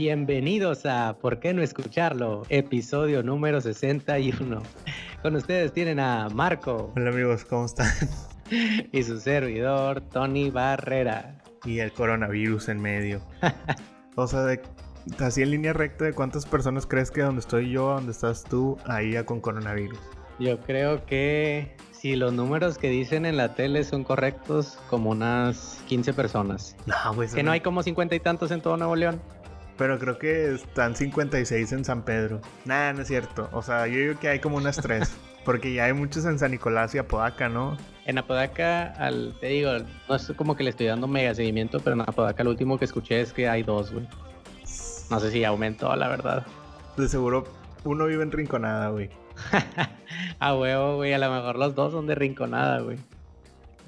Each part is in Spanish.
Bienvenidos a ¿Por qué no escucharlo? Episodio número 61. Con ustedes tienen a Marco. Hola amigos, ¿cómo están? Y su servidor, Tony Barrera. Y el coronavirus en medio. o sea, de, así en línea recta, ¿de cuántas personas crees que donde estoy yo, donde estás tú, ahí ya con coronavirus? Yo creo que si los números que dicen en la tele son correctos, como unas 15 personas. No, pues. Que no hay como 50 y tantos en todo Nuevo León. Pero creo que están 56 en San Pedro. Nada, no es cierto. O sea, yo digo que hay como unas 3. porque ya hay muchos en San Nicolás y Apodaca, ¿no? En Apodaca, al, te digo, no es como que le estoy dando mega seguimiento, pero en Apodaca lo último que escuché es que hay dos, güey. No sé si aumentó, la verdad. De seguro uno vive en Rinconada, güey. a huevo, güey. A lo mejor los dos son de Rinconada, güey.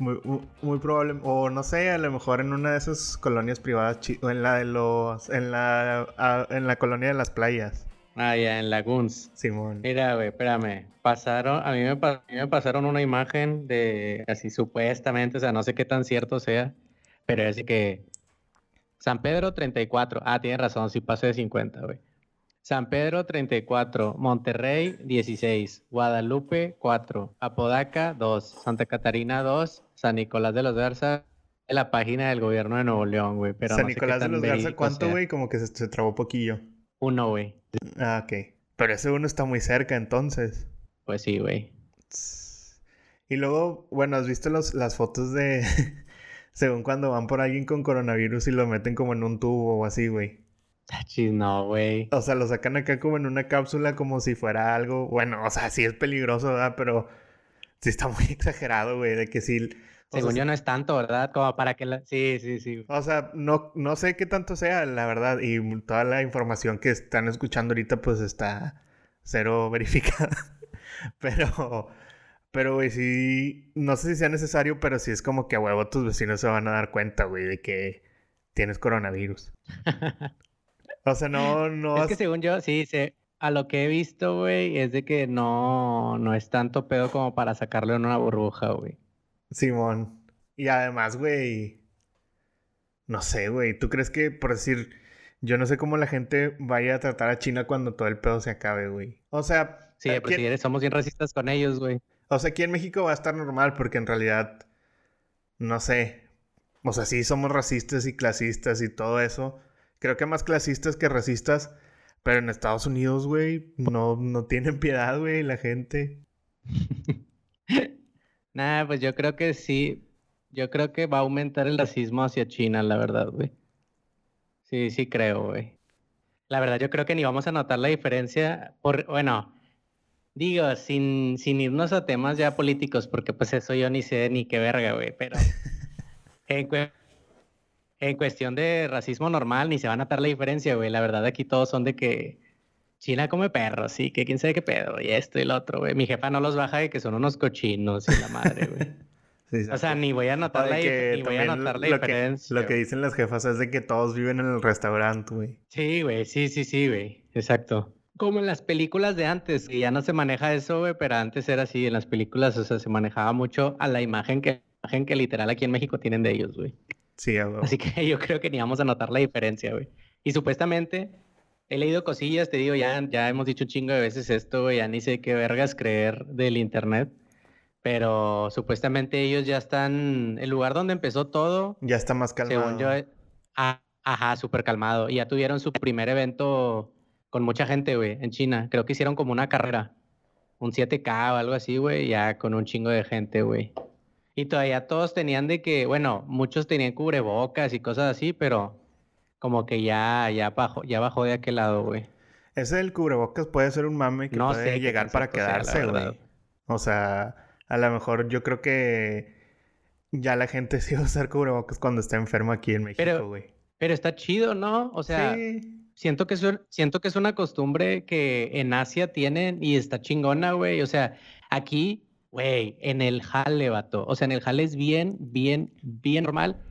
Muy, muy, probable. O no sé, a lo mejor en una de esas colonias privadas. O en la de los. En la, en la colonia de las playas. Ah, ya, en Lagoons. Simón. Mira, güey, espérame. Pasaron, a mí, me, a mí me pasaron una imagen de, así supuestamente, o sea, no sé qué tan cierto sea, pero es que San Pedro 34. Ah, tienes razón, sí pasé de 50, güey. San Pedro 34, Monterrey 16, Guadalupe 4, Apodaca 2, Santa Catarina 2, San Nicolás de los Garza, la página del gobierno de Nuevo León, güey. Pero San Nicolás de los Garza, ¿cuánto, güey? Como que se, se trabó poquillo. Uno, güey. Ah, ok. Pero ese uno está muy cerca, entonces. Pues sí, güey. Y luego, bueno, ¿has visto los, las fotos de... según cuando van por alguien con coronavirus y lo meten como en un tubo o así, güey? no, güey. O sea, lo sacan acá como en una cápsula como si fuera algo. Bueno, o sea, sí es peligroso, ¿verdad? Pero sí está muy exagerado, güey, de que sí. Según yo no es tanto, ¿verdad? Como para que la... Sí, sí, sí. O sea, no, no sé qué tanto sea, la verdad. Y toda la información que están escuchando ahorita, pues está cero verificada. pero, pero, güey, sí, no sé si sea necesario, pero sí es como que a huevo tus vecinos se van a dar cuenta, güey, de que tienes coronavirus. O sea, no, no. Es que según yo, sí, sé, a lo que he visto, güey, es de que no, no es tanto pedo como para sacarlo en una burbuja, güey. Simón. Y además, güey. No sé, güey. ¿Tú crees que, por decir, yo no sé cómo la gente vaya a tratar a China cuando todo el pedo se acabe, güey? O sea. Sí, pero si eres, somos bien racistas con ellos, güey. O sea, aquí en México va a estar normal porque en realidad. No sé. O sea, sí somos racistas y clasistas y todo eso. Creo que más clasistas que racistas. Pero en Estados Unidos, güey, no, no tienen piedad, güey, la gente. Nah, pues yo creo que sí. Yo creo que va a aumentar el racismo hacia China, la verdad, güey. Sí, sí creo, güey. La verdad, yo creo que ni vamos a notar la diferencia. Por, bueno, digo, sin, sin irnos a temas ya políticos, porque pues eso yo ni sé ni qué verga, güey. Pero en, en cuestión de racismo normal, ni se va a notar la diferencia, güey. La verdad, aquí todos son de que China come perros, sí, que quién sabe qué pedo, y esto y lo otro, güey. Mi jefa no los baja de que son unos cochinos y la madre, güey. o sea, ni voy a notar la, ni voy a notar la diferencia. lo que dicen las jefas es de que todos viven en el restaurante, güey. Sí, güey, sí, sí, sí, güey. Exacto. Como en las películas de antes, que ya no se maneja eso, güey, pero antes era así, en las películas, o sea, se manejaba mucho a la imagen que, imagen que literal aquí en México tienen de ellos, güey. Sí, Así que yo creo que ni vamos a notar la diferencia, güey. Y supuestamente he leído cosillas, te digo, ya, ya hemos dicho un chingo de veces esto, güey, ya ni sé qué vergas creer del internet. Pero supuestamente ellos ya están, el lugar donde empezó todo. Ya está más calmado. Según yo, ah, ajá, súper calmado. Y ya tuvieron su primer evento con mucha gente, güey, en China. Creo que hicieron como una carrera, un 7K o algo así, güey, ya con un chingo de gente, güey. Y todavía todos tenían de que, bueno, muchos tenían cubrebocas y cosas así, pero como que ya, ya bajó, ya bajó de aquel lado, güey. Ese del cubrebocas puede ser un mame que no puede llegar para quedarse, güey. O sea, a lo mejor yo creo que ya la gente sí va a usar cubrebocas cuando está enfermo aquí en México, güey. Pero, está chido, ¿no? O sea, siento, que es, siento que es una costumbre que en Asia tienen y está chingona, güey. O sea, aquí Güey, en el jale, vato. O sea, en el jale es bien, bien, bien normal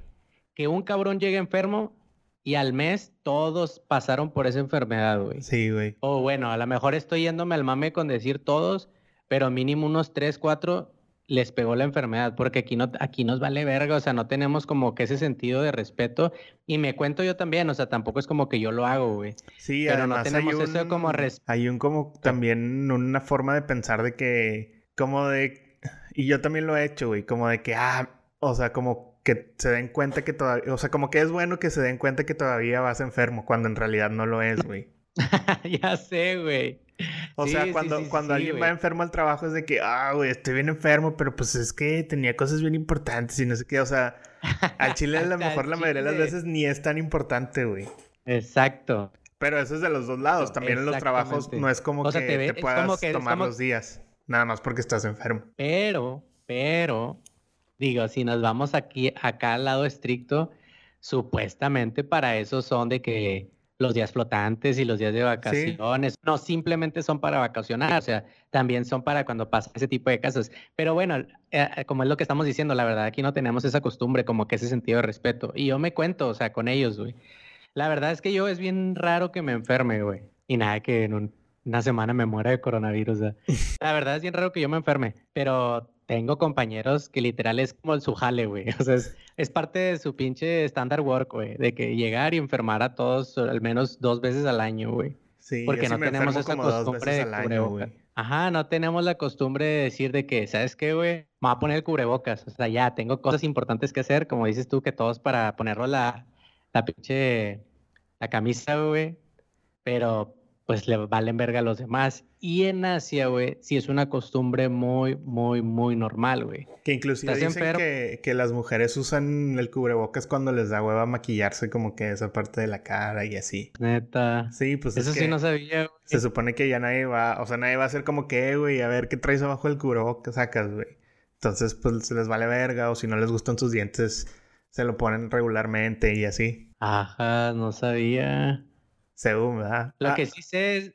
que un cabrón llegue enfermo y al mes todos pasaron por esa enfermedad, güey. Sí, güey. O bueno, a lo mejor estoy yéndome al mame con decir todos, pero mínimo unos tres, cuatro les pegó la enfermedad, porque aquí no, aquí nos vale verga, o sea, no tenemos como que ese sentido de respeto. Y me cuento yo también, o sea, tampoco es como que yo lo hago, güey. Sí, pero no tenemos hay un, eso como respeto. Hay un como también una forma de pensar de que, como de, y yo también lo he hecho, güey, como de que, ah, o sea, como que se den cuenta que todavía, o sea, como que es bueno que se den cuenta que todavía vas enfermo, cuando en realidad no lo es, güey. ya sé, güey. O sea, cuando, cuando alguien va enfermo al trabajo es de que, ah, güey, estoy bien enfermo, pero pues es que tenía cosas bien importantes y no sé qué. O sea, al chile a lo mejor la mayoría de las veces ni es tan importante, güey. Exacto. Pero eso es de los dos lados. También en los trabajos no es como que te, puedas tomar los días. Nada más porque estás enfermo. Pero, pero, digo, si nos vamos aquí, acá al lado estricto, supuestamente para eso son de que los días flotantes y los días de vacaciones. No simplemente son para vacacionar, o sea, también son para cuando pasa ese tipo de casos. Pero bueno, eh, como es lo que estamos diciendo, la verdad aquí no tenemos esa costumbre, como que ese sentido de respeto. Y yo me cuento, o sea, con ellos, güey. La verdad es que yo es bien raro que me enferme, güey. Y nada, que en una semana me muera de coronavirus. La verdad es bien raro que yo me enferme, pero tengo compañeros que literal es como su jale, güey. O sea, es, parte de su pinche standard work, güey. De que llegar y enfermar a todos al menos dos veces al año, güey. Sí, porque no tenemos esa costumbre de cubrebocas. Ajá, no tenemos la costumbre de decir de que, ¿sabes qué, güey? Me voy a poner el cubrebocas. O sea, ya tengo cosas importantes que hacer, como dices tú, que todos para ponerlo la, la pinche, la camisa, güey. Pero pues le valen verga a los demás. Y en Asia, güey, sí es una costumbre muy, muy, muy normal, güey. Que inclusive dicen que, que, las mujeres usan el cubrebocas cuando les da hueva maquillarse como que esa parte de la cara y así. Neta. Sí, pues Eso sí no sabía, güey. Se supone que ya nadie va, o sea, nadie va a hacer como que, güey, a ver qué traes abajo del cubrebocas sacas, güey. Entonces, pues se les vale verga o si no les gustan sus dientes, se lo ponen regularmente y así. Ajá, no sabía. Según, ¿verdad? Lo ah. que sí sé es.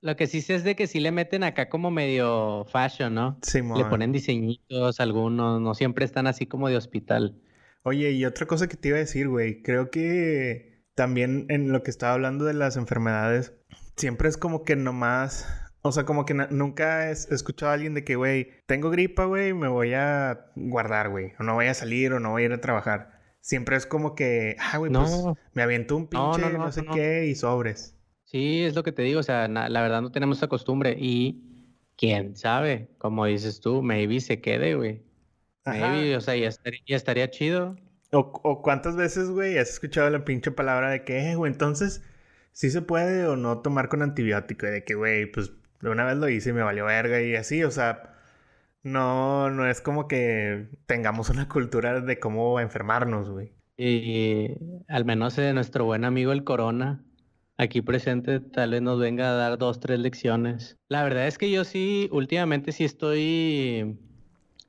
Lo que sí sé es de que sí le meten acá como medio fashion, ¿no? Sí, Le ponen diseñitos algunos, no siempre están así como de hospital. Oye, y otra cosa que te iba a decir, güey, creo que también en lo que estaba hablando de las enfermedades, siempre es como que nomás, o sea, como que nunca he escuchado a alguien de que, güey, tengo gripa, güey, me voy a guardar, güey, o no voy a salir o no voy a ir a trabajar. Siempre es como que, ah, güey, pues me aviento un pinche no, sé qué y sobres. Sí, es lo que te digo, o sea, la verdad no tenemos esa costumbre y quién sabe, como dices tú, maybe se quede, güey. Maybe, o sea, ya estaría, chido. O, cuántas veces, güey, has escuchado la pinche palabra de que, eh, güey, entonces, sí se puede o no tomar con antibiótico, y de que, güey, pues de una vez lo hice y me valió verga y así, o sea, no, no es como que tengamos una cultura de cómo enfermarnos, güey. Y al menos de nuestro buen amigo el Corona, aquí presente, tal vez nos venga a dar dos, tres lecciones. La verdad es que yo sí, últimamente sí estoy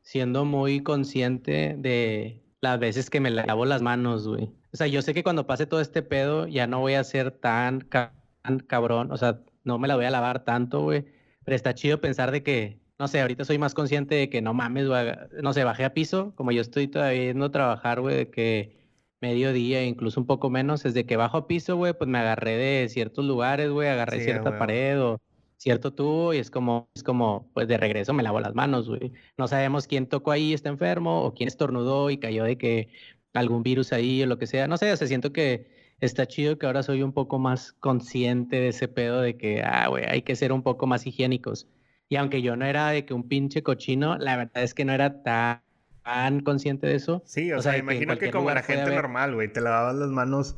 siendo muy consciente de las veces que me lavo las manos, güey. O sea, yo sé que cuando pase todo este pedo ya no voy a ser tan, tan cabrón, o sea, no me la voy a lavar tanto, güey. Pero está chido pensar de que no sé, ahorita soy más consciente de que no mames, güey, no sé, bajé a piso, como yo estoy todavía yendo a trabajar, güey, de que mediodía, incluso un poco menos, desde que bajo a piso, güey, pues me agarré de ciertos lugares, güey, agarré cierta pared o cierto tubo y es como, es como, pues de regreso me lavo las manos, güey. No sabemos quién tocó ahí, está enfermo, o quién estornudó y cayó de que algún virus ahí o lo que sea. No sé, o sea, siento que está chido que ahora soy un poco más consciente de ese pedo de que, ah, güey, hay que ser un poco más higiénicos. Y aunque yo no era de que un pinche cochino, la verdad es que no era tan, consciente de eso. Sí, o, sea, imagino que, como la gente normal, güey, te lavabas las manos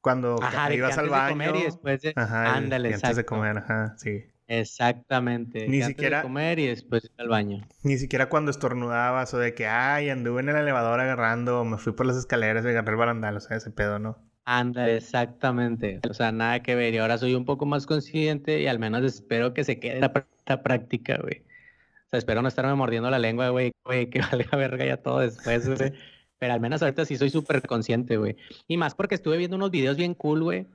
cuando ibas al baño. De comer y después de... Ajá, ándale, antes de comer, ajá, sí. Exactamente. Ni siquiera de comer y después al baño. Ni siquiera cuando estornudabas o de que, ay, anduve en el elevador agarrando, o me fui por las escaleras y agarré el barandal, o sea, ese pedo, ¿no? Anda, exactamente. O sea, nada que ver. Y ahora soy un poco más consciente y al menos espero que se quede la, práctica, güey. O sea, espero no estarme mordiendo la lengua, güey, güey, que valga verga ya todo después, güey. Pero al menos ahorita sí soy súper consciente, güey. Y más porque estuve viendo unos videos bien cool, güey.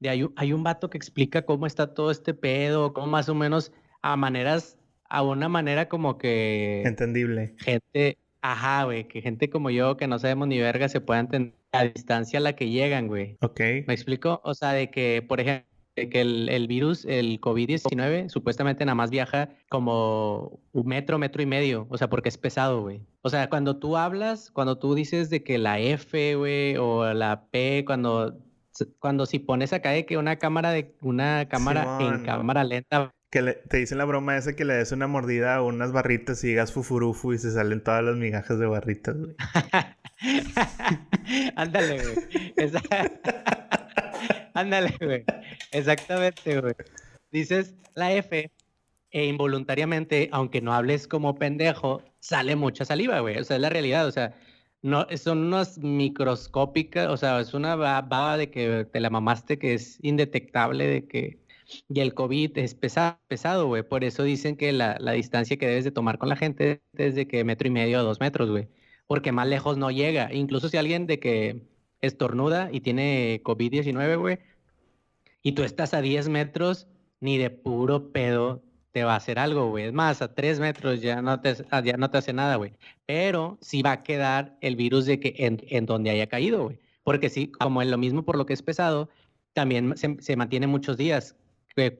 De hay hay un vato que explica cómo está todo este pedo, cómo más o menos a maneras, a una manera como que... Entendible. Gente, ajá, güey, que gente como yo que no sabemos ni verga se pueda entender a distancia a la que llegan, güey. Ok. ¿Me explico? O sea, de que, por ejemplo, que el, el virus, el COVID-19, supuestamente nada más viaja como un metro, metro y medio, o sea, porque es pesado, güey. O sea, cuando tú hablas, cuando tú dices de que la F, güey, o la P, cuando, cuando si pones acá de que una cámara de una cámara en cámara lenta. Que te dicen la broma esa que le des una mordida a unas barritas y digas fufurufu y se salen todas las migajas de barritas, güey. Ándale, güey. Ándale, güey. Exactamente, güey. Dices la F e involuntariamente, aunque no hables como pendejo, sale mucha saliva, güey. O sea, es la realidad. O sea, no, son unas microscópicas, o sea, es una baba de que te la mamaste que es indetectable, de que... Y el COVID es pesado, güey. Por eso dicen que la, la, distancia que debes de tomar con la gente es de que metro y medio a dos metros, güey. Porque más lejos no llega. Incluso si alguien de que estornuda y tiene COVID-19, güey, y tú estás a 10 metros, ni de puro pedo te va a hacer algo, güey. Es más, a 3 metros ya no te, ah, ya no te hace nada, güey. Pero sí va a quedar el virus de que en, donde haya caído, güey. Porque sí, como es lo mismo por lo que es pesado, también se, mantiene muchos días.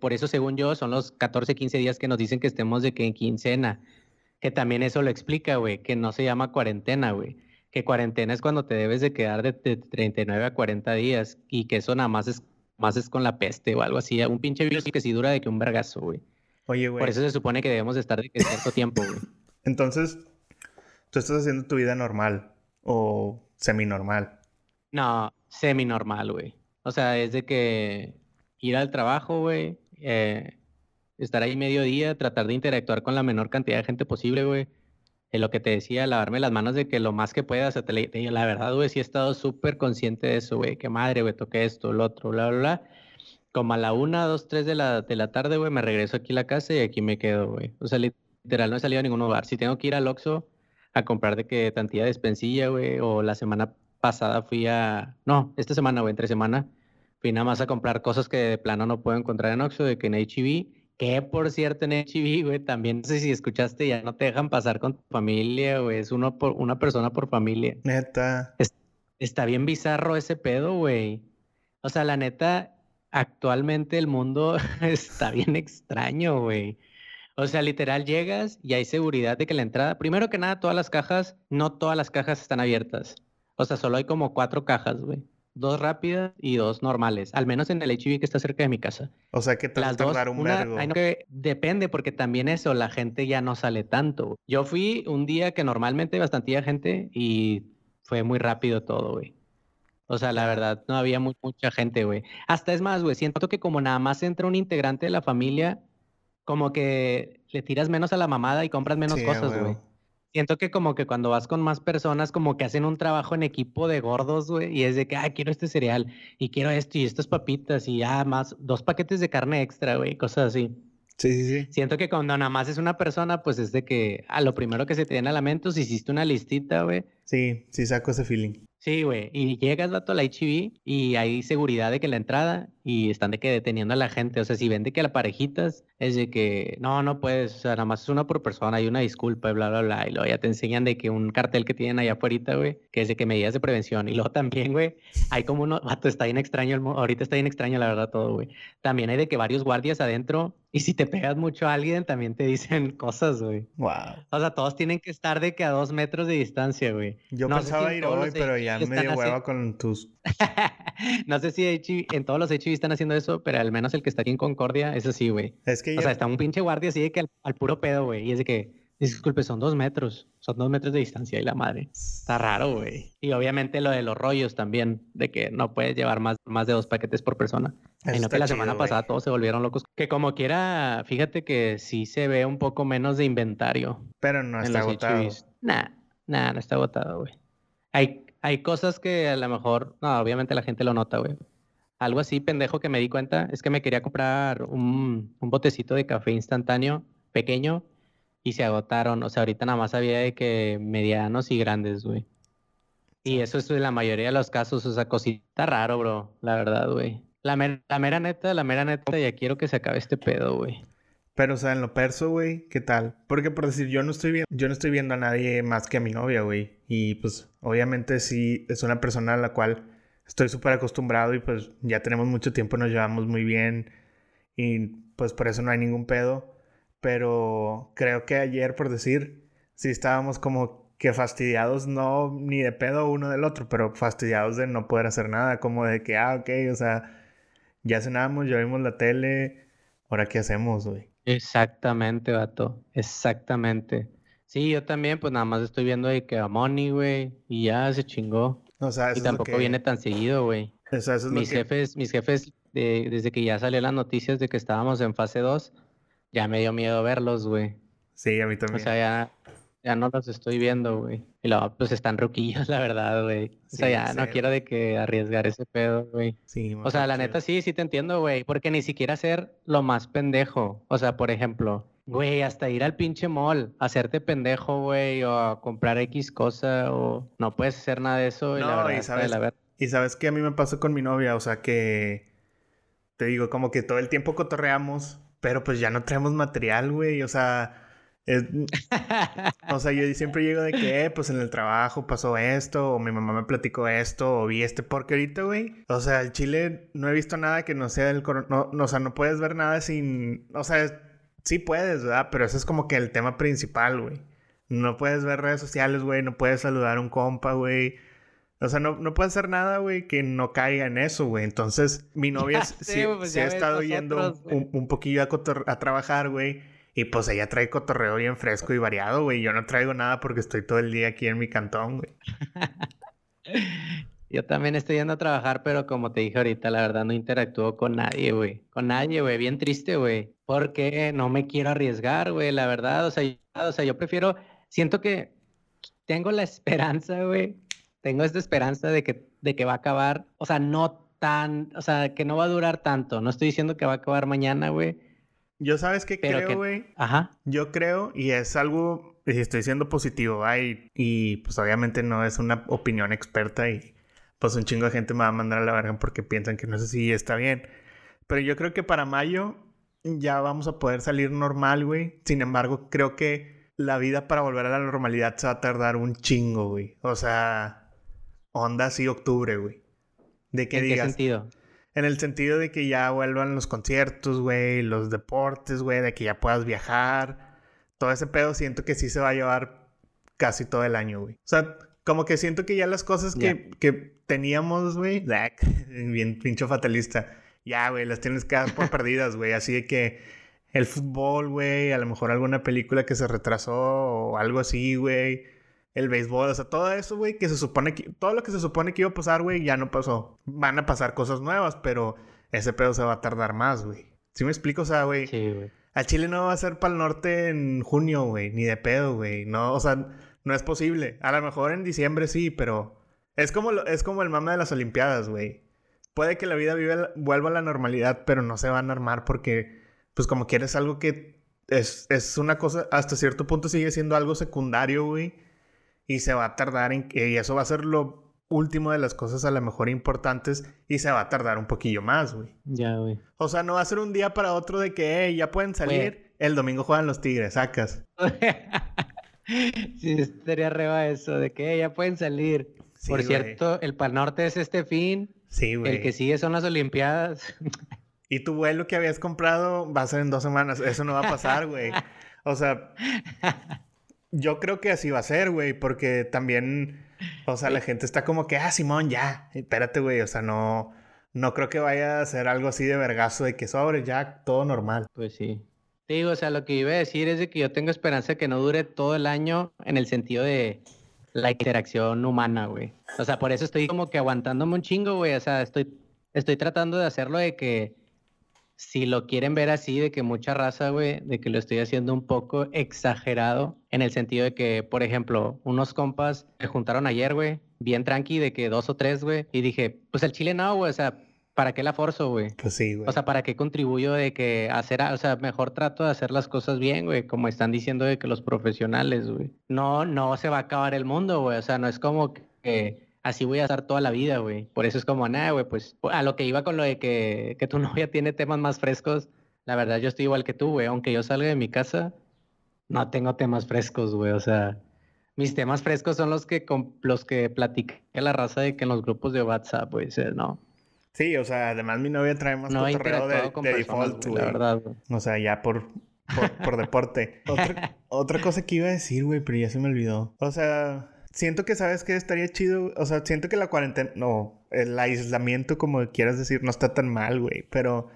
Por eso, según yo, son los 14, 15 días que nos dicen que estemos de que en quincena. Que también eso lo explica, güey, que no se llama cuarentena, güey que cuarentena es cuando te debes de quedar de, 39 a 40 días y que eso nada más es, más es con la peste o algo así. Un pinche virus que sí dura de que un vergazo, güey. Oye, güey. Por eso se supone que debemos de estar de que cierto tiempo, güey. Entonces, tú estás haciendo tu vida normal o semi-normal. No, semi-normal, güey. O sea, es de que ir al trabajo, güey, eh, estar ahí medio día, tratar de interactuar con la menor cantidad de gente posible, güey lo que te decía, lavarme las manos de que lo más que puedas, la verdad, güey, sí he estado súper consciente de eso, güey, que madre, güey, toqué esto, lo otro, bla, bla, bla. Como a la una, dos, tres de la, de la tarde, güey, me regreso aquí a la casa y aquí me quedo, güey. O sea, literal, no he salido a ningún lugar. Si tengo que ir al Oxxo a comprar de que tantía de despensilla, güey, o la semana pasada fui a, no, esta semana, güey, entre semana, fui nada más a comprar cosas que de plano no puedo encontrar en Oxxo, de que en HEB que por cierto en HIV, güey, también no sé si escuchaste, ya no te dejan pasar con tu familia, güey. Es uno por una persona por familia. Neta. está bien bizarro ese pedo, güey. O sea, la neta, actualmente el mundo está bien extraño, güey. O sea, literal llegas y hay seguridad de que la entrada, primero que nada, todas las cajas, no todas las cajas están abiertas. O sea, solo hay como cuatro cajas, güey dos rápidas y dos normales, al menos en el HIV que está cerca de mi casa. O sea, que te las dos, un una, que depende porque también eso, la gente ya no sale tanto. Yo fui un día que normalmente bastante gente y fue muy rápido todo, güey. O sea, la verdad, no había mucha gente, güey. Hasta es más, güey, siento que como nada más entra un integrante de la familia, como que le tiras menos a la mamada y compras menos cosas, güey. Siento que como que cuando vas con más personas, como que hacen un trabajo en equipo de gordos, güey, y es de que, ah, quiero este cereal, y quiero esto, y estas papitas, y ah, más, dos paquetes de carne extra, güey, cosas así. Sí, sí, sí. Siento que cuando nada más es una persona, pues es de que a lo primero que se te viene a la mente, si hiciste una listita, güey. Sí, sí saco ese feeling. Sí, güey. Y llegas, vato, a la HIV y hay seguridad de que la entrada y están de que deteniendo a la gente. O sea, si ven de que la parejitas es de que no, no puedes, o sea, nada más es una por persona, hay una disculpa y bla, bla, bla. Y luego ya te enseñan de que un cartel que tienen allá afuera, güey, que es de que medidas de prevención. Y luego también, güey, hay como uno, vato, está bien extraño, el, ahorita está bien extraño, la verdad, todo, güey. También hay de que varios guardias adentro y si te pegas mucho a alguien, también te dicen cosas, güey. Wow. O sea, todos tienen que estar de que a dos metros de distancia, güey. Yo pensaba ir hoy, pero ya me dio hueva con tus. no sé si en todos los HIV están haciendo eso, pero al menos el que está aquí en Concordia, eso sí, güey. Es que O sea, está un pinche guardia así de que al, puro pedo, güey. Y es de que, disculpe, son dos metros. Son dos metros de distancia y la madre. Está raro, güey. Y obviamente lo de los rollos también, de que no puedes llevar más, más de dos paquetes por persona. Y no que la semana pasada todos se volvieron locos. Que como quiera, fíjate que sí se ve un poco menos de inventario. Pero no está agotado. Nah, nah, no está agotado, güey. Hay, hay cosas que a lo mejor, no, obviamente la gente lo nota, güey. Algo así pendejo que me di cuenta es que me quería comprar un, un botecito de café instantáneo pequeño y se agotaron. O sea, ahorita nada más había de que medianos y grandes, güey. Y eso es en la mayoría de los casos, o sea, cosita raro, bro, la verdad, güey. La, la mera neta, la mera neta, ya quiero que se acabe este pedo, güey. Pero, o sea, en lo perso, güey, ¿qué tal? Porque por decir, yo no estoy viendo, yo no estoy viendo a nadie más que a mi novia, güey. Y pues, obviamente sí, es una persona a la cual estoy súper acostumbrado y pues ya tenemos mucho tiempo, nos llevamos muy bien y pues por eso no hay ningún pedo. Pero creo que ayer, por decir, sí estábamos como que fastidiados, no ni de pedo uno del otro, pero fastidiados de no poder hacer nada, como de que, ah, ok, o sea, ya cenamos, ya vimos la tele, ahora qué hacemos, güey. Exactamente, vato, exactamente. Sí, yo también, pues nada más estoy viendo de que a Money, güey, y ya se chingó. O sea, y tampoco viene tan seguido, güey. O sea, eso es mis lo que... jefes, mis jefes, de, desde que ya salió las noticias de que estábamos en fase 2, ya me dio miedo verlos, güey. Sí, a mí también. O sea, ya, ya no los estoy viendo, güey. Y luego, pues están ruquillos, la verdad, güey. O sea, Sí, ya no quiero de que arriesgar ese pedo, güey. Sí, O sea, la neta sí, sí te entiendo, güey. Porque ni siquiera ser lo más pendejo. O sea, por ejemplo, güey, hasta ir al pinche mall, hacerte pendejo, güey, o a comprar X cosa, o no puedes hacer nada de eso. y la No, verdad y sabes- la ver- Y sabes que a mí me pasó con mi novia, o sea que te digo, como que todo el tiempo cotorreamos, pero pues ya no traemos material, güey, o sea, es- o sea, yo siempre llego de que, eh, pues en el trabajo pasó esto, o mi mamá me platicó esto, o vi este, porque ahorita, güey, o sea, el Chile no he visto nada que no sea del coro- no, no, o sea, no puedes ver nada sin, o sea, sí puedes, ¿verdad? Pero ese es como que el tema principal, güey. No puedes ver redes sociales, güey, no puedes saludar a un compa, güey. O sea, no, no puede hacer nada, güey, que no caiga en eso, güey. Entonces, mi novia Ya sí, sé, pues, sí ya ha ves estado yendo nosotros, un, un poquillo a trabajar, güey. Y pues ella trae cotorreo bien fresco y variado, güey. Yo no traigo nada porque estoy todo el día aquí en mi cantón, güey. Yo también estoy yendo a trabajar, pero como te dije ahorita, la verdad no interactúo con nadie, güey. Con nadie, güey. Bien triste, güey. Porque no me quiero arriesgar, güey, la verdad. O sea, yo, o sea, yo prefiero, siento que tengo la esperanza, güey. Tengo esta esperanza de que, de que va a acabar, o sea, no tan, o sea, que no va a durar tanto. No estoy diciendo que va a acabar mañana, güey. Yo, ¿sabes qué Pero creo, que- güey? Ajá. Yo creo, y es algo, estoy siendo positivo, ¿va? Y, pues obviamente no es una opinión experta y pues un chingo de gente me va a mandar a la verga porque piensan que no sé si está bien. Pero yo creo que para mayo ya vamos a poder salir normal, güey. Sin embargo, creo que la vida para volver a la normalidad se va a tardar un chingo, güey. O sea, onda así octubre, güey. De que ¿En qué digas, sentido? En el sentido de que ya vuelvan los conciertos, güey, los deportes, güey, de que ya puedas viajar. Todo ese pedo siento que sí se va a llevar casi todo el año, güey. O sea, como que siento que ya las cosas que, que teníamos, güey, bien pincho fatalista, ya, güey, las tienes que dar por perdidas, güey. Así de que el fútbol, güey, a lo mejor alguna película que se retrasó o algo así, güey. El béisbol, o sea, todo eso, güey, que se supone que... Todo lo que se supone que iba a pasar, güey, ya no pasó. Van a pasar cosas nuevas, pero ese pedo se va a tardar más, güey. ¿Sí me explico? O sea, güey, Sí, güey. al Chile no va a ser para el norte en junio, güey, ni de pedo, güey. No, o sea, no es posible. A lo mejor en diciembre sí, pero es como, lo- es como el mame de las Olimpiadas, güey. Puede que la vida vive- vuelva a la normalidad, pero no se van a armar porque, pues como quieres algo que es, es una cosa, hasta cierto punto sigue siendo algo secundario, güey. Y se va a tardar en que, eso va a ser lo último de las cosas a lo mejor importantes y se va a tardar un poquillo más, güey. Ya, güey. O sea, no va a ser un día para otro de que, "Ey, ya pueden salir. El domingo juegan los Tigres, sacas. sí, estaría reba eso, de que ya pueden salir. Sí, Por güey. cierto, el Pal Norte es este fin. Sí, güey. El que sigue son las Olimpiadas. Y tu vuelo que habías comprado va a ser en dos semanas. Eso no va a pasar, güey. O sea, yo creo que así va a ser, güey, porque también, o sea, la gente está como que, ah, Simón, ya, espérate, güey, o sea, no, no creo que vaya a ser algo así de vergazo de que sobre, ya, todo normal. Pues sí. Te digo, o sea, lo que iba a decir es de que yo tengo esperanza que no dure todo el año en el sentido de la interacción humana, güey. O sea, por eso estoy como que aguantándome un chingo, güey. O sea, estoy, estoy tratando de hacerlo de que si lo quieren ver así, de que mucha raza, güey, de que lo estoy haciendo un poco exagerado en el sentido de que, por ejemplo, unos compas se juntaron ayer, güey, bien tranqui, de que dos o tres, güey, y dije, pues el chile no, güey, o sea, ¿para qué la forzo, güey? Pues sí, güey. O sea, ¿para qué contribuyo de que hacer, o sea, mejor trato de hacer las cosas bien, güey, como están diciendo de que los profesionales, güey. No, no se va a acabar el mundo, güey, o sea, no es como que así voy a estar toda la vida, güey. Por eso es como, nada, güey, pues a lo que iba con lo de que, que tu novia tiene temas más frescos, la verdad yo estoy igual que tú, güey, aunque yo salga de mi casa, no tengo temas frescos, güey, o sea, mis temas frescos son los que los que platica la raza de que en los grupos de WhatsApp, güey, ¿no? Sí, o sea, además mi novia trae más no cotorreo de, de default, güey. La verdad, O sea, ya por, por, deporte. Otra, otra cosa que iba a decir, güey, pero ya se me olvidó. O sea, siento que sabes que estaría chido. O sea, siento que la cuarentena, no, el aislamiento, como quieras decir, no está tan mal, güey. Pero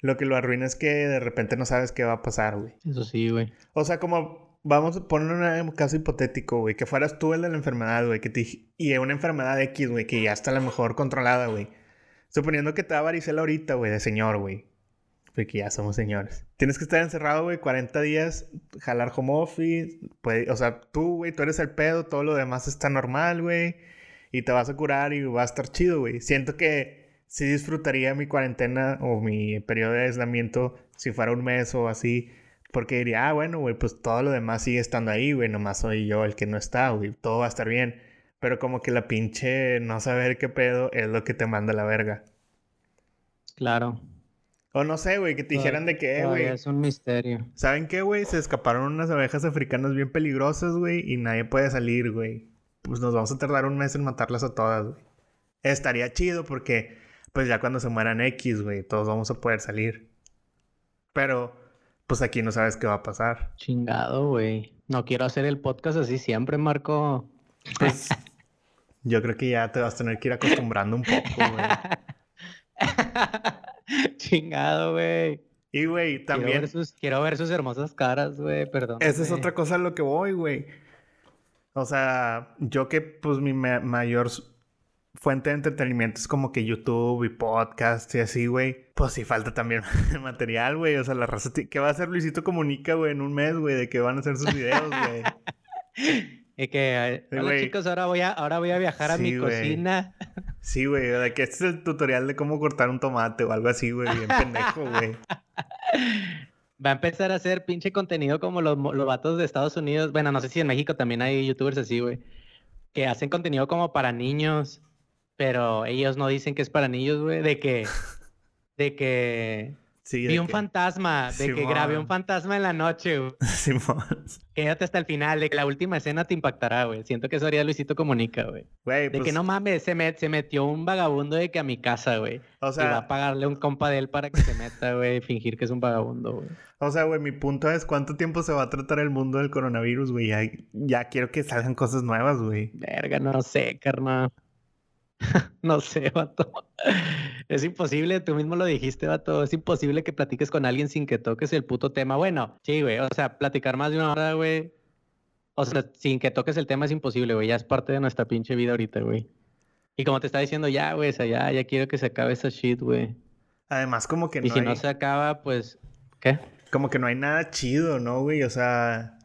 lo que lo arruina es que de repente no sabes qué va a pasar, güey. Eso sí, güey. O sea, como vamos a poner un caso hipotético, güey, que fueras tú el de la enfermedad, güey, que te y una enfermedad X, güey, que ya está a lo mejor controlada, güey. Suponiendo que te da varicela ahorita, güey, de señor, güey. Porque ya somos señores. Tienes que estar encerrado, güey, 40 días, jalar home office. o sea, tú, güey, tú eres el pedo, todo lo demás está normal, güey. Y te vas a curar y va a estar chido, güey. Siento que sí disfrutaría mi cuarentena o mi periodo de aislamiento si fuera un mes o así. Porque diría, ah, bueno, güey, pues todo lo demás sigue estando ahí, güey. Nomás soy yo el que no está, güey. Todo va a estar bien. Pero como que la pinche no saber qué pedo es lo que te manda la verga. Claro. O no sé, güey, que te dijeran de qué, güey. Es un misterio. ¿Saben qué, güey? Se escaparon unas abejas africanas bien peligrosas, güey, y nadie puede salir, güey. Pues nos vamos a tardar un mes en matarlas a todas, güey. Estaría chido porque, pues ya cuando se mueran X, güey, todos vamos a poder salir. Pero, pues aquí no sabes qué va a pasar. Chingado, güey. No quiero hacer el podcast así siempre, Marco. Pues Yo creo que ya te vas a tener que ir acostumbrando un poco, güey. Chingado, güey. Y, güey, también... Quiero ver, sus, hermosas caras, güey, perdón. Esa es otra cosa a lo que voy, güey. O sea, yo que, pues, mi mayor fuente de entretenimiento es como que YouTube y podcast y así, güey. Pues sí falta también material, güey. O sea, la raza... ¿Qué va a hacer Luisito Comunica, güey, en un mes, güey? De que van a hacer sus videos, güey. Y que, hola chicos, ahora voy a, ahora voy a viajar a mi cocina. Sí, güey, de que este es el tutorial de cómo cortar un tomate o algo así, güey, bien pendejo, güey. Va a empezar a hacer pinche contenido como los, los vatos de Estados Unidos. Bueno, no sé si en México también hay youtubers así, güey. Que hacen contenido como para niños, pero ellos no dicen que es para niños, güey. De que, de que Vi un fantasma, de que grabé un fantasma en la noche, güey. Simón. Quédate hasta el final, de que la última escena te impactará, güey. Siento que eso haría Luisito Comunica, güey. de que pues no mames, se, se metió un vagabundo de que a mi casa, güey. O sea... Y va a pagarle un compa de él para que se meta, güey, fingir que es un vagabundo, güey. O sea, güey, mi punto es cuánto tiempo se va a tratar el mundo del coronavirus, güey. Ya, ya quiero que salgan cosas nuevas, güey. Verga, no sé, carnal. no sé, vato. Es imposible, tú mismo lo dijiste, vato. Es imposible que platiques con alguien sin que toques el puto tema. Bueno, sí, güey. O sea, platicar más de una hora, güey. O sea, sin que toques el tema es imposible, güey. Ya es parte de nuestra pinche vida ahorita, güey. Y como te está diciendo, ya, güey, o sea, ya, ya quiero que se acabe esa shit, güey. Además, como que no. Y si no se acaba, pues. ¿Qué? Como que no hay nada chido, ¿no, güey? O sea.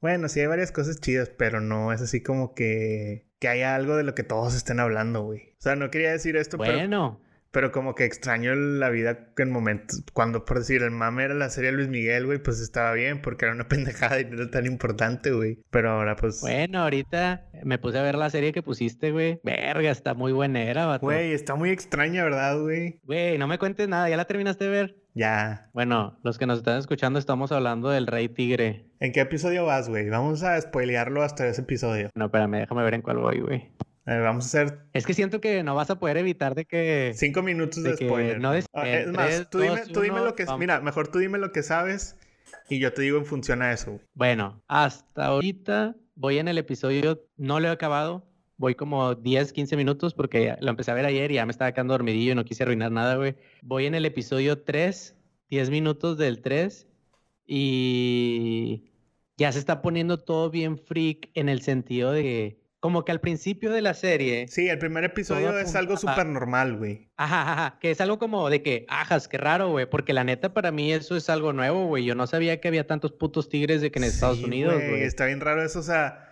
Bueno, sí hay varias cosas chidas, pero no es así como que que haya algo de lo que todos estén hablando, güey. O sea, no quería decir esto, bueno. pero, como que extraño la vida en momentos, cuando por decir el mame era la serie Luis Miguel, güey, pues estaba bien, porque era una pendejada y no era tan importante, güey. Pero ahora, pues. Bueno, ahorita me puse a ver la serie que pusiste, güey. Verga, está muy buena, era, vato. Güey, está muy extraña, ¿verdad, güey? Güey, no me cuentes nada, ¿ya la terminaste de ver? Ya. Bueno, los que nos están escuchando estamos hablando del Rey Tigre. ¿En qué episodio vas, güey? Vamos a spoilearlo hasta ese episodio. No, espérame, déjame ver en cuál voy, güey. vamos a hacer. Es que siento que no vas a poder evitar de que. Cinco minutos de, spoiler. No es más, tú, dime, tú dime, lo que. Mira, mejor tú dime lo que sabes y yo te digo en función a eso. Bueno, hasta ahorita voy en el episodio. No lo he acabado voy como 10, 15 minutos porque lo empecé a ver ayer y ya me estaba quedando dormidillo y no quise arruinar nada, güey. Voy en el episodio 3, 10 minutos del 3 y ya se está poniendo todo bien freak en el sentido de como que al principio de la serie. Sí, el primer episodio es algo súper normal, güey. Ajá, ajá, que es algo como de que, ajas, qué raro, güey, porque la neta para mí eso es algo nuevo, güey. Yo no sabía que había tantos putos tigres de que en Estados Unidos, güey. Está bien raro eso, o sea,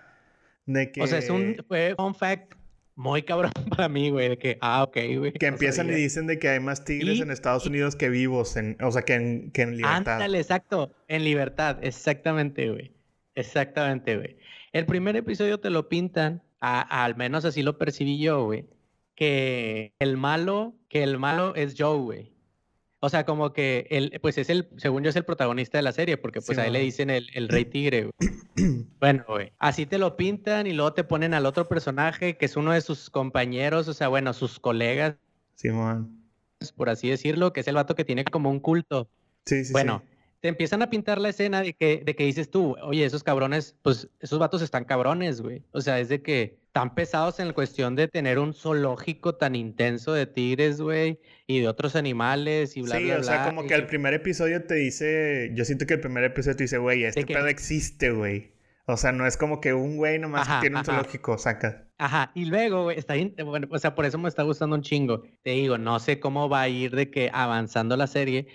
o sea, es un fun fact muy cabrón para mí, güey, de que, ah, ok, güey. Que empiezan y dicen de que hay más tigres en Estados Unidos que vivos, en, o sea, que en, que en libertad. Ándale, exacto, en libertad, exactamente, güey. Exactamente, güey. El primer episodio te lo pintan, al menos así lo percibí yo, güey, que el malo, que el malo es Joe, güey. O sea, como que él, pues es el, según yo, es el protagonista de la serie, porque pues ahí le dicen el, el rey tigre, güey. bueno, güey. Así te lo pintan y luego te ponen al otro personaje, que es uno de sus compañeros, o sea, bueno, sus colegas. Simón. por así decirlo, que es el vato que tiene como un culto. Sí, sí, bueno, te empiezan a pintar la escena de que, de que dices tú, oye, esos cabrones, pues esos vatos están cabrones, güey. O sea, es de que están pesados en la cuestión de tener un zoológico tan intenso de tigres, güey, y de otros animales y bla, sí, bla, bla. Sí, o sea, como que el primer episodio te dice, yo siento que el primer episodio te dice, güey, este pedo existe, güey. O sea, no es como que un güey nomás que tiene un zoológico, saca. Ajá, y luego, güey, está bien, bueno, o sea, por eso me está gustando un chingo. Te digo, no sé cómo va a ir de que avanzando la serie,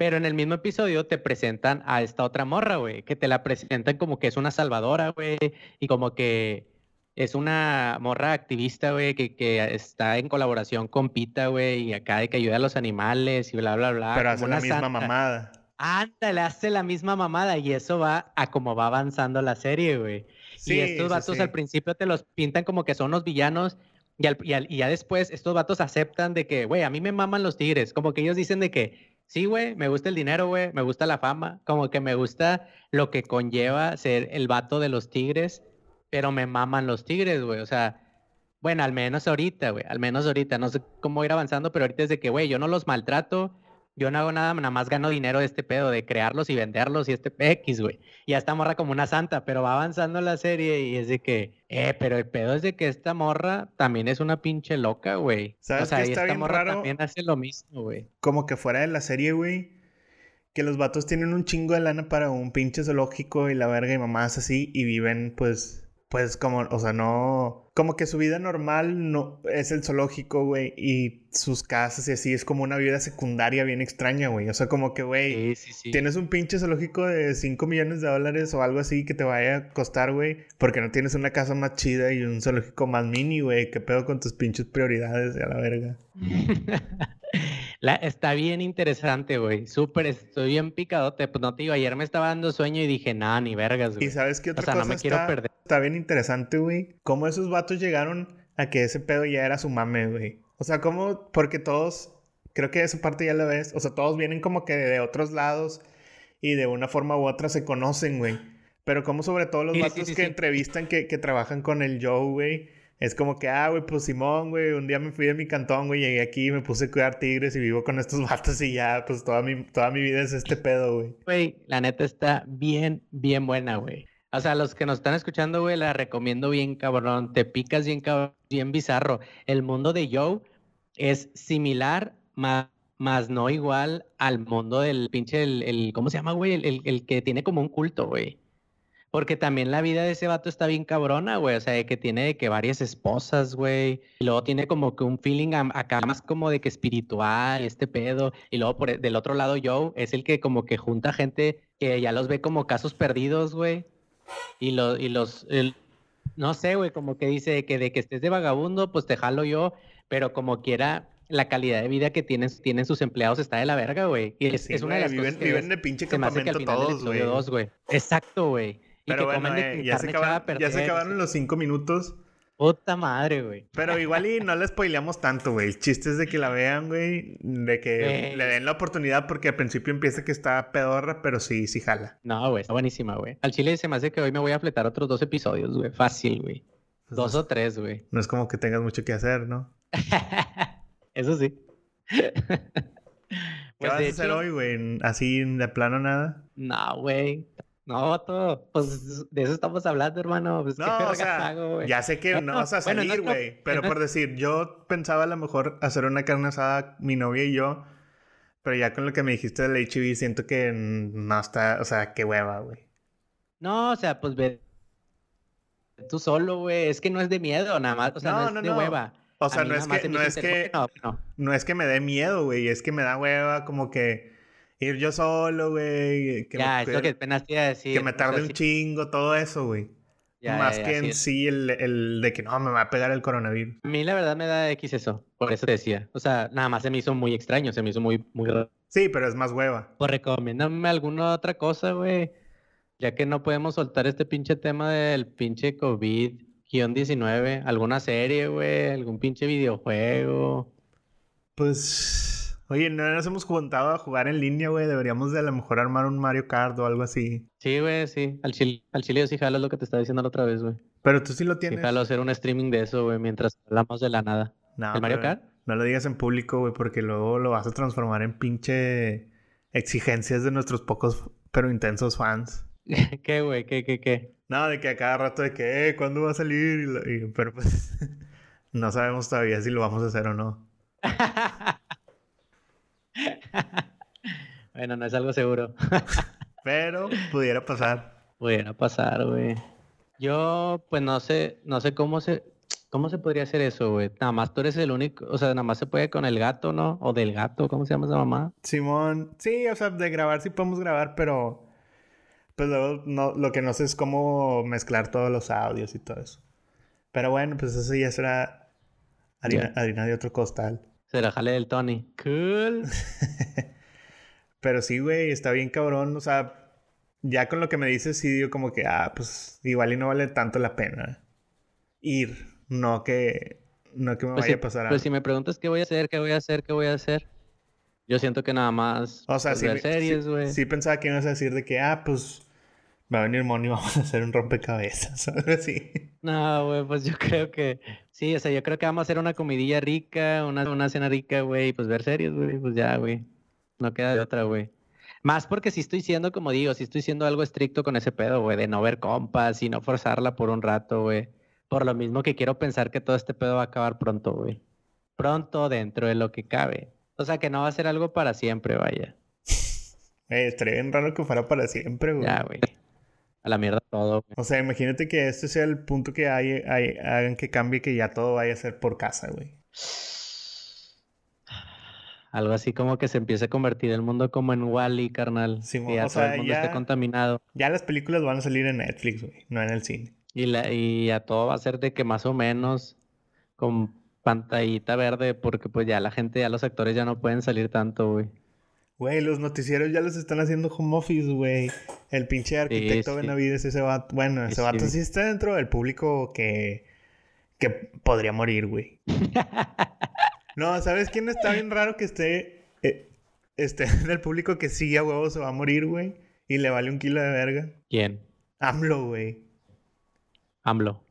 pero en el mismo episodio te presentan a esta otra morra, güey, que te la presentan como que es una salvadora, güey, y como que es una morra activista, güey, que, que, está en colaboración con Pita, güey, y acá de que ayuda a los animales y bla, bla, bla. Pero hace la misma mamada. Anda, le hace la misma mamada y eso va a como va avanzando la serie, güey. y estos vatos al principio te los pintan como que son los villanos y, y, ya después estos vatos aceptan de que, güey, a mí me maman los tigres. Como que ellos dicen de que, sí, güey, me gusta el dinero, güey, me gusta la fama, como que me gusta lo que conlleva ser el vato de los tigres, pero me maman los tigres, güey. O sea, bueno, al menos ahorita, güey, al menos ahorita, no sé cómo ir avanzando, pero ahorita es de que, güey, yo no los maltrato, yo no hago nada, nada más gano dinero de este pedo, de crearlos y venderlos y este PX, güey. Y ya está morra como una santa, pero va avanzando la serie y es de que, eh, pero el pedo es de que esta morra también es una pinche loca, güey. ¿Sabes o sea, y esta morra también hace lo mismo, güey. Como que fuera de la serie, güey, que los vatos tienen un chingo de lana para un pinche zoológico y la verga y mamás así y viven, pues, pues como, o sea, no, como que su vida normal no es el zoológico, güey, y sus casas y así es como una vida secundaria bien extraña, güey. O sea, como que, güey, tienes un pinche zoológico de 5 millones de dólares o algo así que te vaya a costar, güey, porque no tienes una casa más chida y un zoológico más mini, güey. ¿Qué pedo con tus pinches prioridades a la verga? La, está bien interesante, güey. Súper, estoy bien picadote. Pues no te digo, ayer me estaba dando sueño y dije, nada, ni vergas, güey. Y sabes qué otra o sea, cosa no me quiero perder. Está bien interesante, güey. Cómo esos vatos llegaron a que ese pedo ya era su mame, güey. O sea, cómo, porque todos, creo que esa parte ya la ves. O sea, todos vienen como que de otros lados y de una forma u otra se conocen, güey. Pero como sobre todo los vatos que entrevistan, que, que trabajan con el Joe, güey es como que, ah, güey, pues Simón, güey, un día me fui de mi cantón, güey, llegué aquí, me puse a cuidar tigres y vivo con estos vatos y ya, pues toda mi, toda mi vida es este pedo, güey. Güey, la neta está bien, bien buena, güey. O sea, los que nos están escuchando, güey, la recomiendo bien, cabrón. Te picas bien, cabrón, bien bizarro. El mundo de Joe es similar, más, más no igual al mundo del pinche, el, el ¿cómo se llama, güey? El, el que tiene como un culto, güey. Porque también la vida de ese vato está bien cabrona, güey. O sea, de que tiene de que varias esposas, güey. Y luego tiene como que un feeling acá más como de que espiritual, este pedo. Y luego por, e, del otro lado, Joe es el que como que junta gente que ya los ve como casos perdidos, güey. Y, lo, y los, no sé, güey, como que dice que de que estés de vagabundo, pues te jalo yo. Pero como quiera, la calidad de vida que tienen, tienen sus empleados está de la verga, güey. Y es, una de las viven, cosas viven de pinche campamento todos, güey. Exacto, güey. Pero bueno, eh, ya, se ya, se acabaron los cinco minutos. Puta madre, güey. Pero igual y no le spoileamos tanto, güey. El chiste es de que la vean, güey. De que le den la oportunidad porque al principio empieza que está pedorra, pero sí, sí jala. No, güey, está buenísima, güey. Al chile se me hace que hoy me voy a fletar otros dos episodios, güey. Fácil, güey. Pues dos o tres, güey. No es como que tengas mucho que hacer, ¿no? Eso sí. ¿Qué pues vas a hacer hoy, güey? ¿Así de plano nada? No, güey. No, todo, pues de eso estamos hablando, hermano. Pues, no, o sea, ya sé que no vas a salir, güey. pero por decir, yo pensaba a lo mejor hacer una carne asada, mi novia y yo. Pero ya con lo que me dijiste del HIV, siento que no está, o sea, qué hueva, güey. No, o sea, pues ve tú solo, güey. Es que no es de miedo, nada más. O sea, no, no es de hueva. O sea, no es que, no es que, no es que me dé miedo, güey. Es que me da hueva como que ir yo solo, güey. Ya, es lo que apenas te iba a decir. Que me tarde un chingo, todo eso, güey. Más que en sí el, el, de que no, me va a pegar el coronavirus. A mí la verdad me da X eso, por eso te decía. O sea, nada más se me hizo muy extraño, se me hizo muy, muy raro. Sí, pero es más hueva. Pues recomiéndame alguna otra cosa, güey. Ya que no podemos soltar este pinche tema del pinche COVID-19. ¿Alguna serie, güey? ¿Algún pinche videojuego? Pues Oye, no nos hemos juntado a jugar en línea, güey. Deberíamos de a lo mejor armar un Mario Kart o algo así. Sí, güey, sí. Al chile, al chile yo sí jalo lo que te estaba diciendo la otra vez, güey. Pero tú sí lo Sí tienes. jalo hacer un streaming de eso, güey, mientras hablamos de la nada. No, ¿El Mario Kart? No lo digas en público, güey, porque luego lo vas a transformar en pinche exigencias de nuestros pocos pero intensos fans. ¿Qué, güey? ¿Qué, qué, qué? No, de que a cada rato de que, eh, ¿cuándo va a salir? Y- pero pues no sabemos todavía si lo vamos a hacer o no. bueno, no es algo seguro. Pero pudiera pasar. Pudiera pasar, güey. Yo, pues no sé, no sé cómo se, cómo se podría hacer eso, güey. Nada más tú eres el único, o sea, nada más se puede con el gato, ¿no? O del gato, ¿cómo se llama esa mamá? Simón, sí, o sea, de grabar sí podemos grabar, pero pues luego no, lo que no sé es cómo mezclar todos los audios y todo eso. Pero bueno, pues eso ya será harina, harina de otro costal. Se la jale del Tony. Cool. Pero sí, güey, está bien cabrón. O sea, ya con lo que me dices, sí digo como que, ah, pues igual y no vale tanto la pena ir. No que, no que me Pues, vaya si, a pasar pues algo. si me preguntas qué voy a hacer, qué voy a hacer, qué voy a hacer, yo siento que nada más O sea, pues, sí, series, sí- sí pensaba que ibas a decir de que, ah, pues va a venir Moni y vamos a hacer un rompecabezas algo así. No, güey, pues yo creo que sí, o sea, yo creo que vamos a hacer una comidilla rica, una, una cena rica, güey, y pues ver series, güey, pues ya, güey. No queda de otra, güey. Más porque si estoy siendo, como digo, si estoy siendo algo estricto con ese pedo, güey, de no ver compas y no forzarla por un rato, güey. Por lo mismo que quiero pensar que todo este pedo va a acabar pronto, güey. Pronto dentro de lo que cabe. O sea, que no va a ser algo para siempre, vaya. Eh, estaría bien raro que fuera para siempre, güey. Ya, güey. A la mierda todo, güey. O sea, imagínate que este sea el punto que hay, hay- hagan que cambie, que ya todo vaya a ser por casa, güey. Algo así como que se empiece a convertir el mundo como en Wall-E, carnal. Sí, que ya o todo el mundo esté contaminado. Ya las películas van a salir en Netflix, güey, no en el cine. Y, la, y ya todo va a ser de que más o menos con pantallita verde, porque pues ya la gente, ya los actores ya no pueden salir tanto, güey. Güey, los noticieros ya los están haciendo home office, güey. El pinche arquitecto sí. Benavides, ese vato. Bueno, ese vato sí. está dentro del público que, que podría morir, güey. No, ¿sabes quién está bien raro que esté, eh, esté en el público que sí a huevo se va a morir, güey? Y le vale un kilo de verga. ¿Quién? AMLO, güey. AMLO.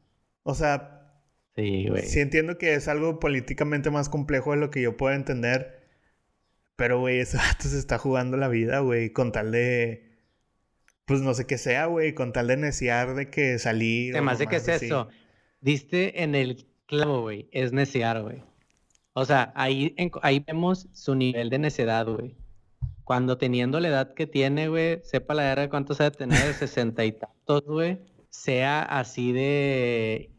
O sea, Sí, güey. sí entiendo que es algo políticamente más complejo de lo que yo puedo entender. Pero, güey, ese vato se está jugando la vida, güey, con tal de. Pues no sé qué sea, güey, con tal de neciar de que salir. Además de que es así. eso. Diste en el clavo, güey. Es necear, güey. O sea, ahí, en- ahí vemos su nivel de necedad, güey. Cuando teniendo la edad que tiene, güey, sepa la guerra cuántos ha de tener, sesenta y tantos, güey, sea así de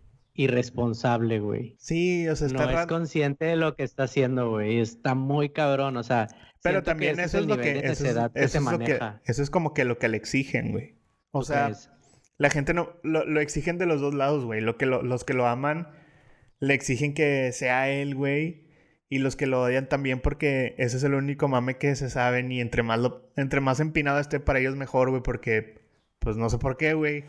irresponsable, güey. Sí, o sea, está No es raro. consciente de lo que está haciendo, güey. Está muy cabrón, o sea. Pero que también eso es lo que. Eso es, que es lo que. Eso es como que lo que le exigen, güey. O ¿Tú sea, crees? La gente no lo, lo exigen de los dos lados, güey. Lo que lo- los que lo aman le exigen que sea él, güey. Y los que lo odian también porque ese es el único mame que se saben. Y entre más, lo, entre más empinado esté para ellos, mejor, güey. Porque, pues no sé por qué, güey.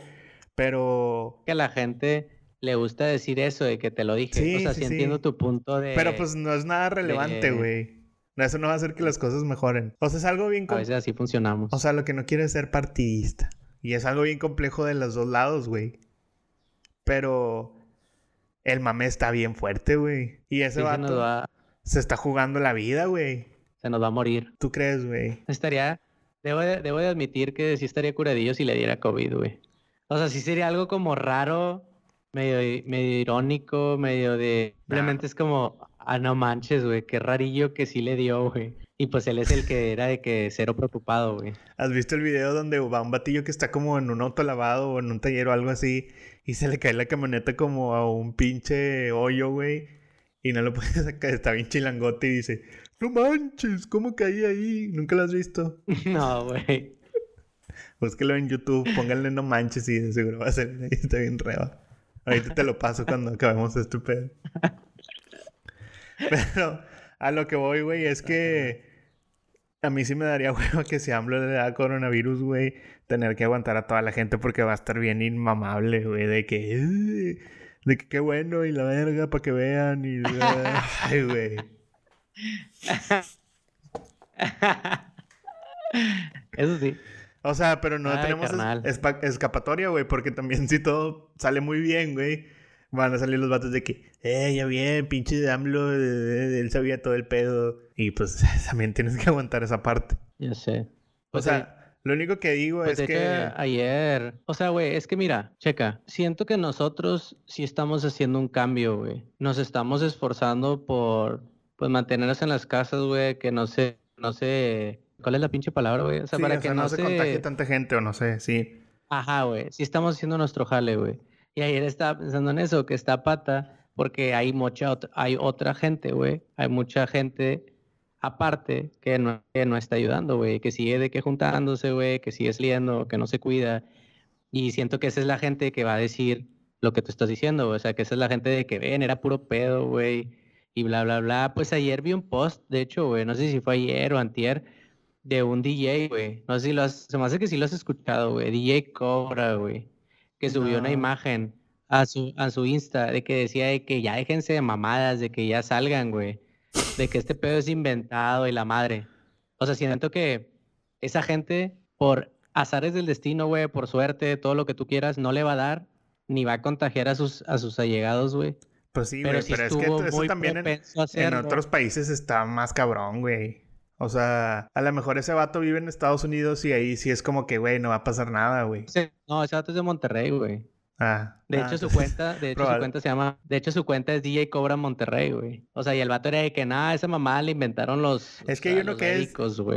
Pero, que la gente le gusta decir eso de que te lo dije. Sí, o sea, sí, sí, sí. entiendo tu punto de. pero pues no es nada relevante, de- güey. Eso no va a hacer que las cosas mejoren. O sea, es algo bien... A veces así funcionamos. O sea, lo que no quiere es ser partidista. Y es algo bien complejo de los dos lados, güey. Pero el mame está bien fuerte, güey. Y ese se vato nos va, se está jugando la vida, güey. se nos va a morir. ¿Tú crees, güey? Estaría. Debo de, debo de admitir que sí estaría curadillo si le diera COVID, güey. O sea, sí sería algo como raro, medio, medio irónico, medio de. Simplemente es como. Ah, no manches, güey. Qué rarillo que sí le dio, güey. Y pues él es el que era de que cero preocupado, güey. ¿Has visto el video donde va un batillo que está como en un auto lavado o en un taller o algo así y se le cae la camioneta como a un pinche hoyo, güey? Y no lo puede sacar, está bien chilangote y dice, no manches, ¿cómo caí ahí? ¿Nunca lo has visto? no, güey. Búsquelo en YouTube, pónganle no manches y de seguro va a ahí, está bien reba. Ahorita te lo paso cuando acabemos este pedo. Pero a lo que voy, güey, es que a mí sí me daría huevo que si AMLO le da coronavirus, güey, tener que aguantar a toda la gente porque va a estar bien inmamable, güey, de que... "Ay, De que qué bueno y la verga para que vean y... Ay, güey. Eso sí. O sea, pero no tenemos escapatoria, güey, porque también si todo sale muy bien, güey, van a salir los vatos de que, eh, ya bien, pinche AMLO, él sabía todo el pedo. Y pues también tienes que aguantar esa parte. Ya sé. o pues sea, lo único que digo pues es que... Ayer, o sea, güey, es que mira, checa, siento que nosotros sí estamos haciendo un cambio, güey. Nos estamos esforzando por, pues, mantenernos en las casas, güey, que no se, no sé, ¿cuál es la pinche palabra, güey? O sea, para que no, se, contagie tanta gente o no sé, sí. Ajá, güey, sí estamos haciendo nuestro jale, güey. Y ayer estaba pensando en eso, que está pata, porque hay mucha, hay otra gente, güey. Hay mucha gente aparte que no, no está ayudando, güey, que sigue de que juntándose, güey, que sigue saliendo, que no se cuida. Y siento que esa es la gente que va a decir lo que tú estás diciendo, o sea, que esa es la gente de que ven, era puro pedo, güey, y bla, bla, bla. Pues ayer vi un post, de hecho, güey, no sé si fue ayer o antier, de un DJ, güey. No sé si lo has, se me hace que sí lo has escuchado, güey. DJ Cobra, güey, que subió una imagen a su, a su Insta de que decía de que ya déjense de mamadas, de que ya salgan, güey de que este pedo es inventado y la madre. O sea, siento que esa gente, por azares del destino, güey, por suerte, todo lo que tú quieras, no le va a dar ni va a contagiar a sus, a sus allegados, güey. Pues sí, pero, es que eso también en, otros países está más cabrón, güey. O sea, a lo mejor ese vato vive en Estados Unidos y ahí sí es como que, güey, no va a pasar nada, güey. no, ese vato es de Monterrey, güey. Ah, de hecho, ah, su cuenta, de hecho, su cuenta se llama, de hecho, su cuenta es DJ Cobra Monterrey, güey. O sea, y el vato era de que nada, esa mamá le inventaron los. Es que hay uno que es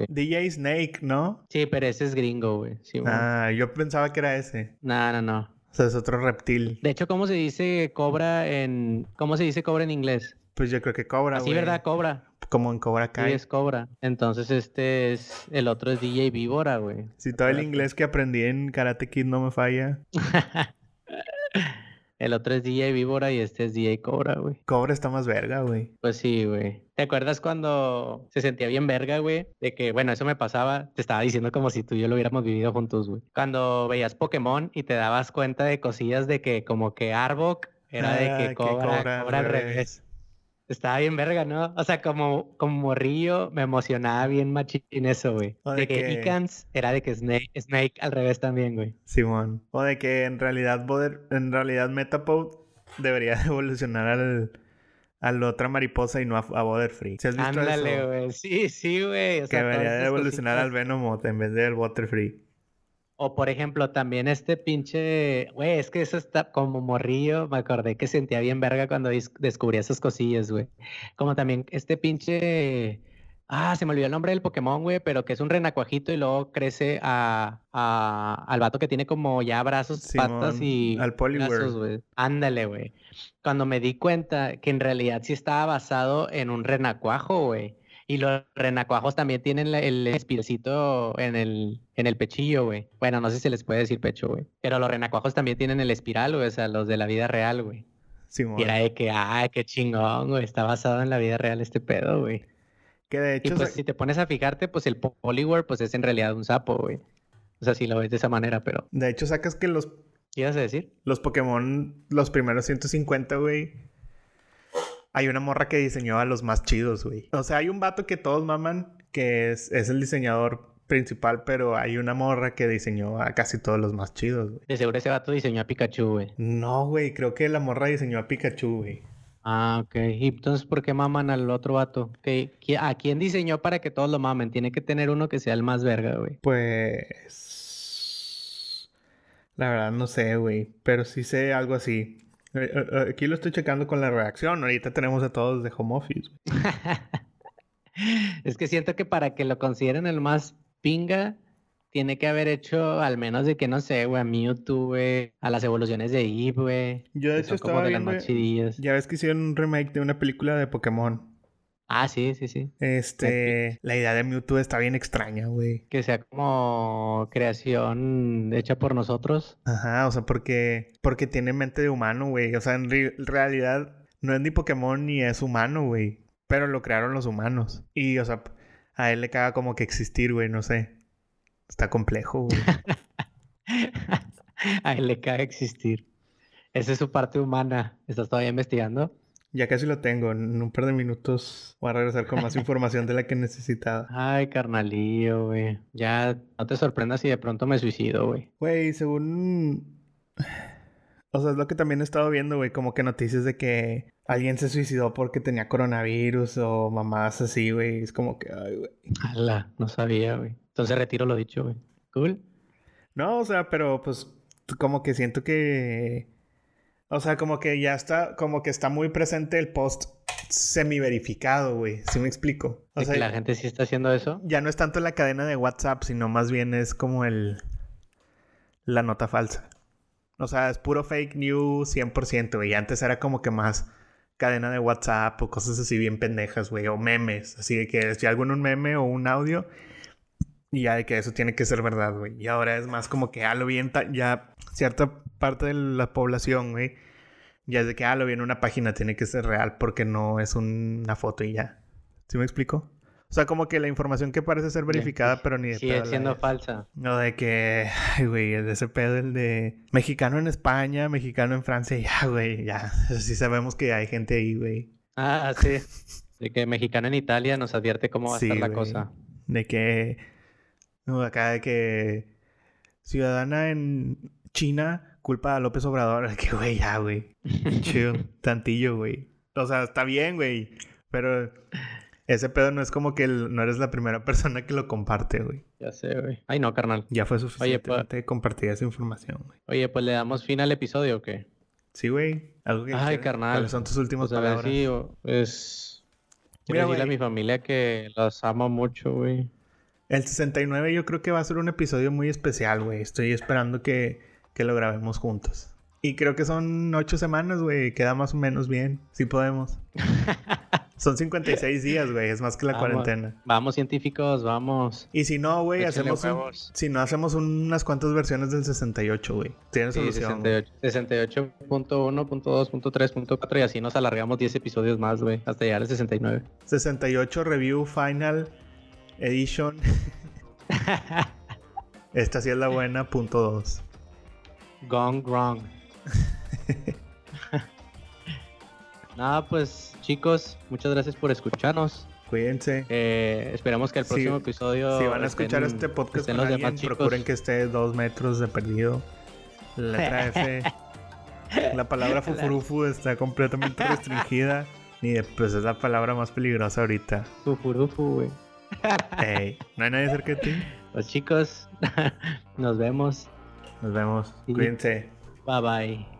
DJ Snake, ¿no? Sí, pero ese es gringo, güey. ah, yo pensaba que era ese. No, no, no. O sea, es otro reptil. De hecho, ¿cómo se dice cobra en. ¿Cómo se dice cobra en inglés? Pues yo creo que cobra, güey. Sí, ¿verdad? Cobra. Como en Cobra Kai. Sí, es Cobra. Entonces, este es. El otro es DJ Víbora, güey. Si todo el inglés que aprendí en Karate Kid no me falla. El otro es DJ Víbora y este es DJ Cobra, güey. Cobra está más verga, güey. Pues sí, güey. ¿Te acuerdas cuando se sentía bien verga, güey? De que, bueno, eso me pasaba, te estaba diciendo como si tú y yo lo hubiéramos vivido juntos, güey. Cuando veías Pokémon y te dabas cuenta de cosillas de que como que Arbok era de que ah, cobra, cobra, al revés. Estaba bien verga, ¿no? O sea, como, como morrillo me emocionaba bien machín eso, güey. De, que, Icans era de que Snake, Snake al revés también, güey. Simón. O de que en realidad en realidad Metapod debería evolucionar al, a la otra mariposa y no a, a Free. ¿Sí has visto Ándale, güey. Sí, sí, güey. que debería evolucionar al Venomoth en vez del Free. O por ejemplo, también este pinche, güey, es que eso está como morrillo, me acordé que sentía bien verga cuando descubrí esas cosillas, güey. Como también este pinche, ah, se me olvidó el nombre del Pokémon, güey, pero que es un renacuajito y luego crece a, al vato que tiene como ya brazos, patas y al brazos, güey. Ándale, güey. Cuando me di cuenta que en realidad sí estaba basado en un renacuajo, güey. Y los renacuajos también tienen el espiracito en el, en el pechillo, güey. Bueno, no sé si les puede decir pecho, güey. Pero los renacuajos también tienen el espiral, güey. O sea, los de la vida real, güey. Sí, y era de que, ah, qué chingón, güey. Está basado en la vida real este pedo, güey. Que de hecho... Y pues si te pones a fijarte, pues el Poliware, pues es en realidad un sapo, güey. O sea, si lo ves de esa manera, pero... De hecho, sacas que los... ¿Qué ibas a decir? Los Pokémon, los primeros 150, güey hay una morra que diseñó a los más chidos, güey. O sea, hay un vato que todos maman, que es, el diseñador principal, pero hay una morra que diseñó a casi todos los más chidos, güey. De seguro ese vato diseñó a Pikachu, güey. No, güey, creo que la morra diseñó a Pikachu, güey. Ah, ok. ¿Y entonces por qué maman al otro vato? ¿A quién diseñó para que todos lo mamen? Tiene que tener uno que sea el más verga, güey. Pues... La verdad no sé, güey. Pero sí sé algo así. Eh, eh, eh, aquí lo estoy checando con la reacción. Ahorita tenemos a todos de home office. es que siento que para que lo consideren el más pinga, tiene que haber hecho al menos de que no sé, güey, a Mewtwo, güey, a las evoluciones de Eve, güey. Yo de hecho estaba viendo, ya ves que hicieron un remake de una película de Pokémon. Ah, sí, sí, sí. Este, la idea de Mewtwo está bien extraña, güey. Que sea como creación hecha por nosotros. Ajá, o sea, porque, porque tiene mente de humano, güey. O sea, en realidad no es ni Pokémon ni es humano, güey. Pero lo crearon los humanos. Y, o sea, a él le caga como que existir, güey, no sé. Está complejo, güey. a él le caga existir. Esa es su parte humana. ¿Estás todavía investigando? Ya casi lo tengo. En un par de minutos voy a regresar con más información de la que necesitaba. Ay, carnalillo, güey. Ya no te sorprendas si de pronto me suicido, güey. Güey, según... O sea, es lo que también he estado viendo, güey. Como que noticias de que alguien se suicidó porque tenía coronavirus o mamás así, güey. Es como que, ay, güey. Ala, no sabía, güey. Entonces retiro lo dicho, güey. Cool. No, o sea, pero pues como que siento que... O sea, como que ya está, como que está muy presente el post semi verificado, güey. ¿Sí me explico? O sea, que la gente sí está haciendo eso. Ya no es tanto la cadena de WhatsApp, sino más bien es como el... La nota falsa. O sea, es puro fake news 100%, güey. Antes era como que más cadena de WhatsApp o cosas así bien pendejas, güey. O memes. Así de que si algo en un meme o un audio. Y ya de que eso tiene que ser verdad, güey. Y ahora es más como que, ah, lo vi en ya cierta parte de la población, güey. Ya es de que, ah, lo vi en una página, tiene que ser real porque no es una foto y ya. ¿Sí me explico? O sea, como que la información que parece ser verificada, pero ni de Sigue siendo falsa. No, de que, ay, güey, de ese pedo, el de mexicano en España, mexicano en Francia, ya, güey, ya. Sí sabemos que hay gente ahí, güey. Ah, sí. De que mexicano en Italia nos advierte cómo va a estar la cosa. De que, no, acá de que ciudadana en China culpa a López Obrador. Que, güey, ya, güey. Chido, tantillo, güey. O sea, está bien, güey. Pero ese pedo no es como que no eres la primera persona que lo comparte, güey. Ya sé, güey. Ay, no, carnal. Ya fue suficiente Oye, pues... compartir esa información, güey. Oye, pues le damos fin al episodio o qué? Sí, güey. Algo que Ay, carnal. ¿Cuáles son tus últimas pues palabras? Sí, es... Quiero decirle a mi familia que los amo mucho, güey. El 69 yo creo que va a ser un episodio muy especial, güey. Estoy esperando que, que lo grabemos juntos. Y creo que son ocho semanas, güey. Queda más o menos bien. Sí podemos. Son 56 días, güey. Es más que la cuarentena. Vamos, científicos, vamos. Y si no, güey, hacemos. si no, hacemos unas cuantas versiones del 68, güey. Tiene sí, solución. 68. 68.1.2.3.4 y así nos alargamos 10 episodios más, güey. Hasta llegar al 69. 68 Review Final Edition. Esta sí es la buena, punto 2. Gone wrong. Nada, pues chicos, muchas gracias por escucharnos. Cuídense. Eh, esperamos que el próximo episodio. Si van a escuchar este podcast con alguien, procuren que esté dos metros de perdido. La letra F. la palabra fufurufu está completamente restringida. Ni pues es la palabra más peligrosa ahorita. Fufurufu, güey. ¿No hay nadie cerca de ti? Pues chicos, nos vemos. Nos vemos. Cuídense. Bye bye.